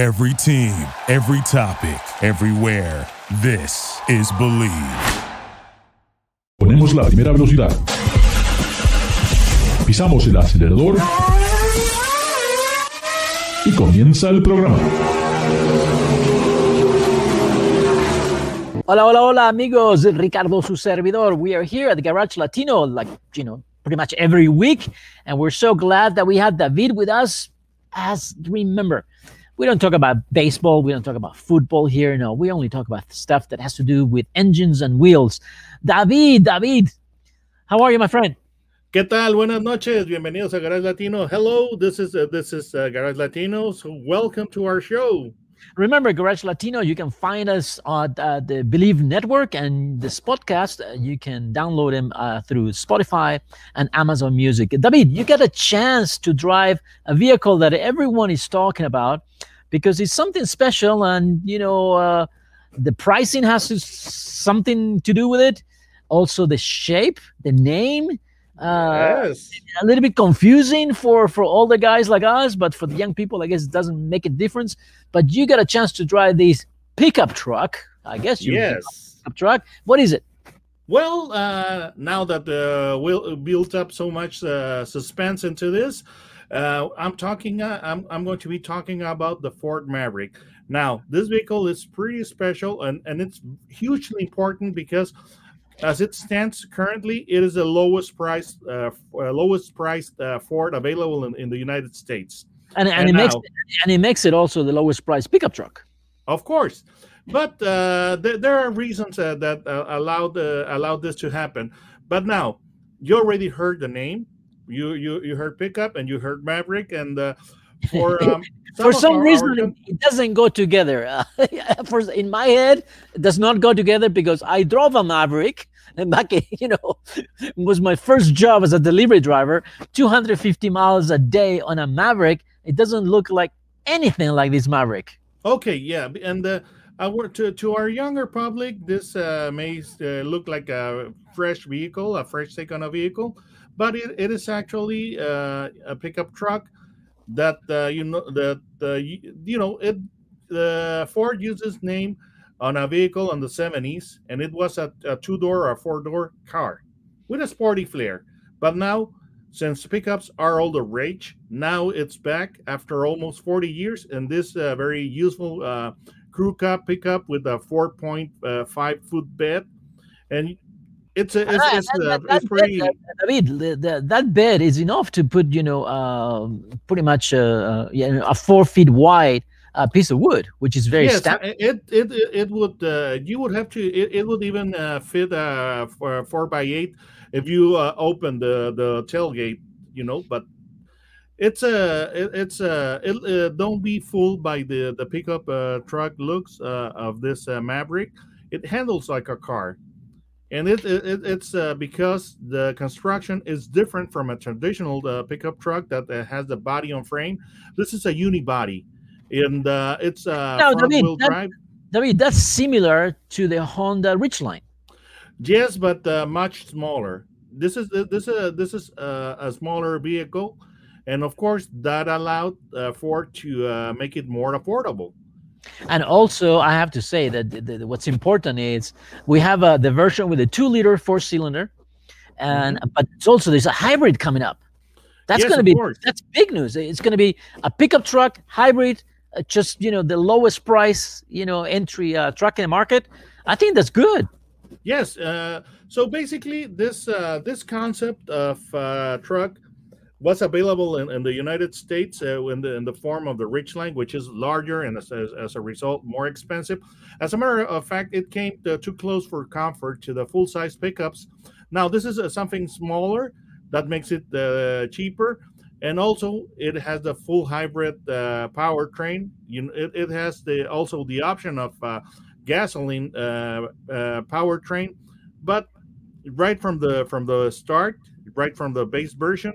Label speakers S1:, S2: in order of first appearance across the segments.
S1: Every team, every topic, everywhere. This is Bleav.
S2: Ponemos la primera velocidad. Pisamos el acelerador. Y comienza el programa.
S3: Hola, hola, hola, amigos. Ricardo, su servidor. We are here at the Garage Latino, like, you know, pretty much every week. And we're so glad that we have David with us. As remember, we don't talk about baseball, we don't talk about football here. No, we only talk about stuff that has to do with engines and wheels. David, David, how are you, my friend?
S4: ¿Qué tal? Buenas noches. Bienvenidos a Garage Latino. Hello, this is uh, this is uh, Garage Latino. So welcome to our show.
S3: Remember, Garage Latino, you can find us on uh, the Bleav Network and this podcast. Uh, you can download them uh, through Spotify and Amazon Music. David, you get a chance to drive a vehicle that everyone is talking about because it's something special and, you know, uh, the pricing has to, something to do with it. Also, the shape, the name. Uh,
S4: yes.
S3: a little bit confusing for for all the guys like us, but for the young people, I guess it doesn't make a difference. But you got a chance to drive this pickup truck. I guess you
S4: Yes.
S3: pickup truck. What is it?
S4: Well, uh, now that uh, we built up so much uh, suspense into this, uh, I'm talking. Uh, I'm I'm going to be talking about the Ford Maverick. Now, this vehicle is pretty special and and it's hugely important because. As it stands currently, it is the lowest price, uh, uh, lowest priced uh, Ford available in, in the United States.
S3: And and,
S4: And
S3: it makes
S4: now-
S3: and it makes it also the lowest price pickup truck.
S4: Of course, but uh, th- there are reasons uh, that uh, allowed uh, allowed this to happen. But now you already heard the name. You you you heard pickup and you heard Maverick, and uh, for um,
S3: for some reason,
S4: our-
S3: it- it doesn't go together. Uh, for in my head, it does not go together because I drove a Maverick. And back, in- you know, was my first job as a delivery driver. 250 miles a day on a Maverick. It doesn't look like anything like this Maverick.
S4: okay, yeah, and uh, our to to our younger public, this uh, may uh, look like a fresh vehicle, a fresh take on a vehicle, but it, it is actually uh, a pickup truck that uh, you know that uh, you, know it Ford uses name on a vehicle in the 70s and it was a, a two-door or four-door car with a sporty flair. But now since pickups are all the rage now it's back after almost 40 years and this uh, very useful uh, crew cab pickup with a 4.5 foot bed. And it's a, it's, it's,
S3: that-
S4: uh,
S3: that- that
S4: it's pretty
S3: bed, uh, David, the, the, that bed is enough to put, you know, um pretty much uh, uh, yeah, a four feet wide uh, piece of wood, which is very
S4: yes,
S3: standard.
S4: it it it would uh, you would have to it, it would even uh, fit uh for four by eight if you uh, open the the tailgate, you know. But it's a it, it's a it, uh, don't be fooled by the the pickup uh, truck looks uh, of this uh, Maverick. It handles like a car. And it, it, it- it's uh, because the construction is different from a traditional uh, pickup truck that uh, has the body on frame. This is a unibody, and uh, it's uh,
S3: No, David,
S4: wheel
S3: that-
S4: drive.
S3: David, that's similar to the Honda Ridgeline.
S4: Yes, but uh, much smaller. This is this is this is uh, a smaller vehicle, and of course that allowed uh, Ford to uh, make it more affordable.
S3: And also, I have to say that the, the, what's important is we have uh, the version with a two liter four cylinder, and but it's also there's a hybrid coming up. That's
S4: Yes,
S3: going to be
S4: course.
S3: that's big news. It's going to be a pickup truck hybrid, uh, just you know the lowest price you know entry uh, truck in the market. I think that's good.
S4: Yes. Uh, so basically, this uh, this concept of uh, truck was available in, in the United States uh, in the in the form of the Ridgeline, which is larger and as, as, as a result more expensive. As a matter of fact, it came to, too close for comfort to the full size pickups. Now this is uh, something smaller that makes it uh, cheaper. And also, it has the full hybrid uh, powertrain. You it, it has the also the option of uh, gasoline powertrain, but right from the from the start, right from the base version,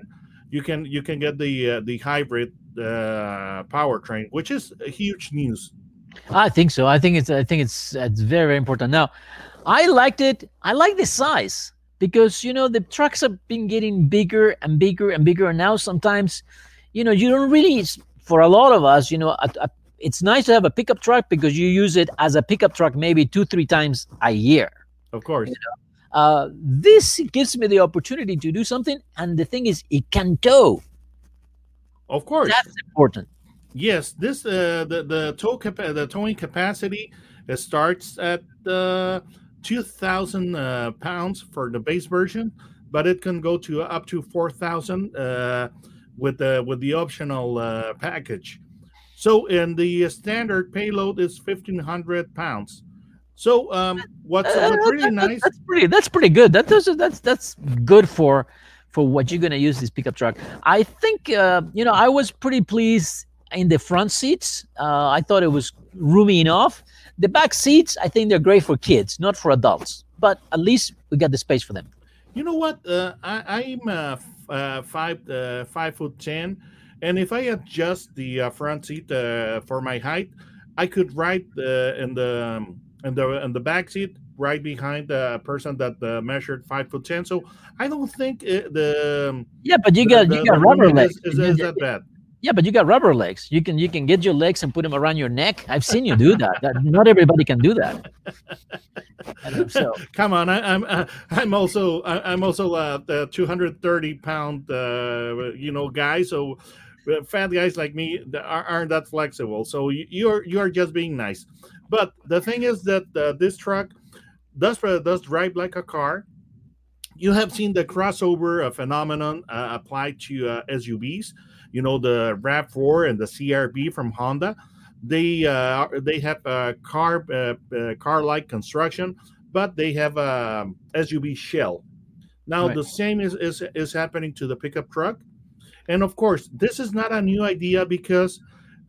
S4: you can you can get the uh, the hybrid uh, powertrain, which is a huge news.
S3: I think so. I think it's I think it's it's very very important. Now, I liked it. I like the size because you know the trucks have been getting bigger and bigger and bigger, and now sometimes, you know, you don't really. For a lot of us, you know, a, a, it's nice to have a pickup truck because you use it as a pickup truck maybe two three times a year.
S4: Of course.
S3: Uh, this gives me the opportunity to do something, and the thing is, it can tow.
S4: Of course.
S3: That's important.
S4: Yes, this uh, the the tow capa- the towing capacity it starts at uh, two thousand uh, pounds for the base version, but it can go to up to four thousand uh, with the with the optional uh, package. So, in the standard payload is fifteen hundred pounds. So, um, what's,
S3: Uh,
S4: what's really
S3: that-
S4: nice?
S3: That's pretty. That's pretty good. That does. That's that's good for for what you're gonna use this pickup truck. I think uh, you know I was pretty pleased in the front seats. Uh, I thought it was roomy enough. The back seats, I think they're great for kids, not for adults. But at least we got the space for them.
S4: You know what? Uh, I, I'm uh, f- uh, five uh, five foot ten, and if I adjust the uh, front seat uh, for my height, I could ride uh, in the um, in the in the back seat right behind the person that uh, measured five foot ten. So I don't think it, the
S3: Yeah, but you got
S4: the-
S3: you got rubber legs.
S4: Is, is, is that bad?
S3: Yeah, but you got rubber legs. You can you can get your legs and put them around your neck. I've seen you do that. that not everybody can do that. And so
S4: Come on, I, I'm uh, I'm also I, I'm also uh, the 230 pound uh, you know guy. So fat guys like me are, aren't that flexible. So you, you're you're just being nice. But the thing is that uh, this truck does uh, does drive like a car. You have seen the crossover uh, phenomenon uh, applied to uh, SUVs. You know the Rav4 and the CR-V from Honda. They uh, they have a car car like construction but they have a SUV shell. Now
S3: Right.
S4: the same is, is is happening to the pickup truck, and of course this is not a new idea because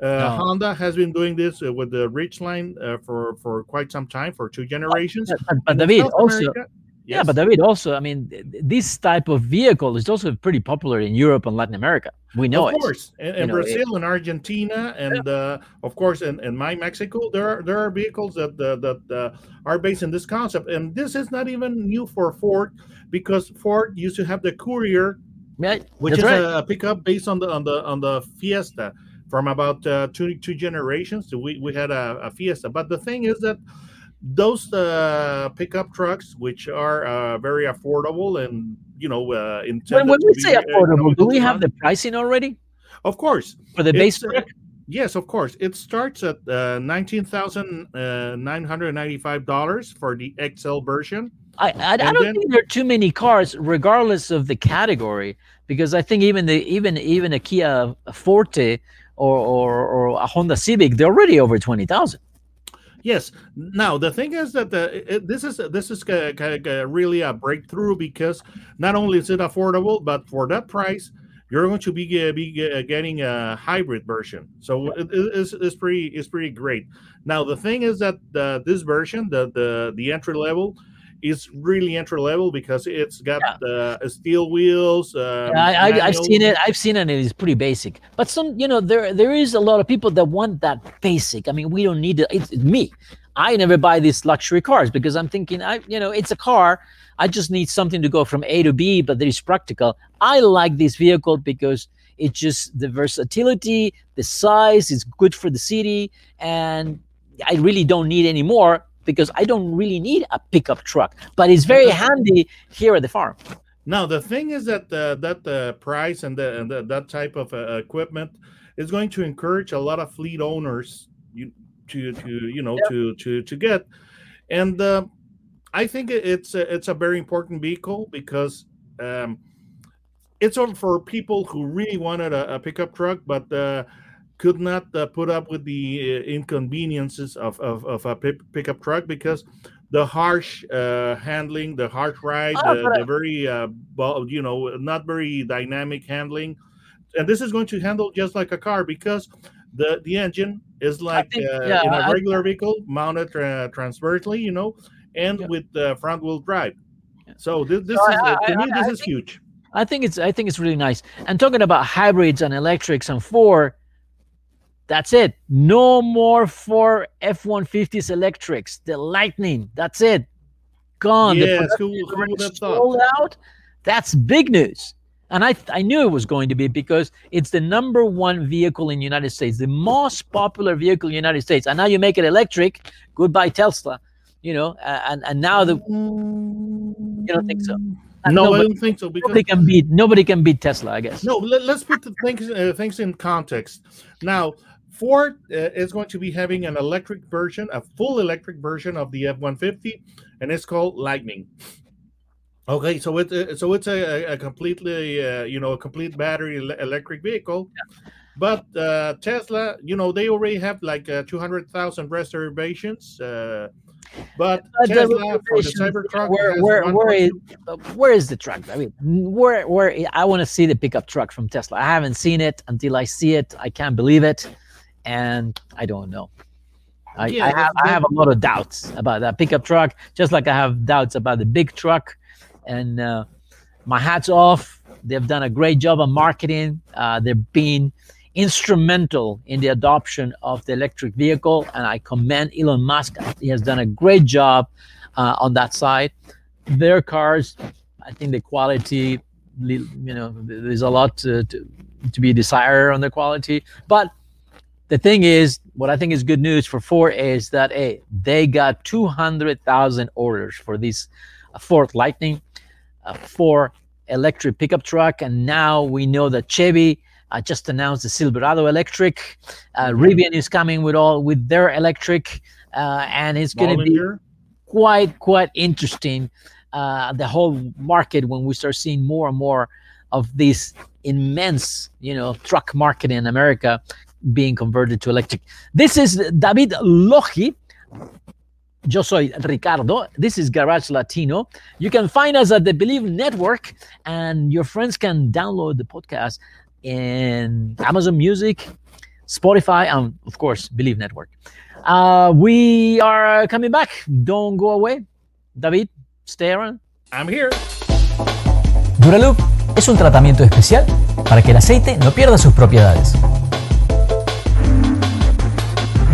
S4: uh,
S3: No.
S4: Honda has been doing this uh, with the Ridgeline uh, for for quite some time for two generations.
S3: but, but David also
S4: America-
S3: Yeah, but David, also, I mean, th- th- this type of vehicle is also pretty popular in Europe and Latin America. We know it
S4: of
S3: it.
S4: course, in, in
S3: know, it-
S4: Brazil and Argentina, and uh, of course, in, in my Mexico, there are there are vehicles that uh, that uh, are based in this concept, and this is not even new for Ford because Ford used to have the Courier,
S3: Yeah,
S4: which
S3: that's
S4: is
S3: right.
S4: a, a pickup based on the on the on the Fiesta from about uh, two two generations. So we we had a, a Fiesta, but the thing is that those uh, pickup trucks, which are uh, very affordable and you know uh,
S3: when, when we
S4: be,
S3: say
S4: uh,
S3: affordable, do we have the pricing already
S4: of course.
S3: for the base? Truck?
S4: yes, of course. It starts at uh, nineteen thousand uh, nine hundred ninety-five dollars for the XL version.
S3: I, I, I don't
S4: then-
S3: think there are too many cars, regardless of the category, because I think even the even even a Kia Forte or or, or a Honda Civic, they're already over twenty thousand.
S4: Yes. Now the thing is that the, it, this is this is ca- ca- ca- really a breakthrough because not only is it affordable, but for that price, you're going to be uh, be uh, getting a hybrid version. So it, it- it's, it's pretty it's pretty great. Now the thing is that the, this version, the the the entry level, is really entry level because it's got uh, steel wheels. Um,
S3: I, I, I've seen it. I've seen it. and It's pretty basic. But some, you know, there there is a lot of people that want that basic. I mean, we don't need it. It's, it's me. I never buy these luxury cars because I'm thinking, I, you know, it's a car. I just need something to go from A to B, but that is practical. I like this vehicle because it's just the versatility, the size is good for the city, and I really don't need any more because I don't really need a pickup truck. But it's very handy here at the farm.
S4: Now the thing is that uh, that the price and the, and the, that type of uh, equipment is going to encourage a lot of fleet owners you, to to you know to to to get, and uh, I think it's a, it's a very important vehicle because um, it's for people who really wanted a, a pickup truck but uh, could not uh, put up with the uh, inconveniences of, of, of a pick, pickup truck because the harsh uh, handling, the harsh ride,
S3: Ah,
S4: the, the very uh, you know not very dynamic handling, and this is going to handle just like a car because the the engine is like
S3: think-
S4: uh,
S3: yeah,
S4: in a regular vehicle mounted uh, transversely, you know, and
S3: Yeah.
S4: with uh, front wheel drive.
S3: Yeah.
S4: So this, this
S3: So
S4: is
S3: I-
S4: uh, to
S3: I-
S4: me
S3: I-
S4: this
S3: I
S4: is
S3: think-
S4: huge.
S3: I think it's I think it's really nice. And talking about hybrids and electrics and Ford, that's it. No more Ford F-150s electrics. The Lightning. That's it. Gone.
S4: Yes, who, who would have thought?
S3: out. That's big news. And I, I knew it was going to be because it's the number one vehicle in the United States, the most popular vehicle in the United States. And now you make it electric. Goodbye, Tesla. You know, uh, and and now the you don't think so?
S4: No, I
S3: nobody,
S4: don't think so because
S3: nobody can beat nobody can beat Tesla. I guess.
S4: No, let, us put the things uh, things in context. Now, Ford uh, is going to be having an electric version, a full electric version of the F one fifty, and it's called Lightning. Okay, so it's a, so it's a, a completely uh, you know a complete battery electric vehicle. But uh, Tesla, you know, they already have like uh, two hundred thousand reservations. Uh, but
S3: But the
S4: for the Cybertruck,
S3: where where where is
S4: 1.2
S3: uh, where is the truck? I mean, where where I want to see the pickup truck from Tesla. I haven't seen it until I see it. I can't believe it, and I don't know. I,
S4: Yeah,
S3: I have I have a lot of doubts about that pickup truck, just like I have doubts about the big truck. And uh, my hats off. They've done a great job of marketing. Uh, they've been instrumental in the adoption of the electric vehicle, and I commend Elon Musk. He has done a great job uh, on that side. Their cars, I think the quality, you know, there's a lot to, to, to be desired on the quality. But the thing is, what I think is good news for Ford is that hey, they got 200,000 orders for this uh, Ford Lightning, uh, for electric pickup truck, and now we know that Chevy uh, just announced the Silverado electric. Uh, Rivian is coming with all with their electric, uh, and it's going to be quite quite interesting uh, the whole market when we start seeing more and more of this immense you know truck market in america being converted to electric this is david logi yo soy ricardo this is garage latino you can find us at the bleav network and your friends can download the podcast in amazon music spotify and of course bleav network uh, we are coming back. Don't go away. David, stay around.
S4: I'm here.
S5: Duraloop es un tratamiento especial para que el aceite no pierda sus propiedades.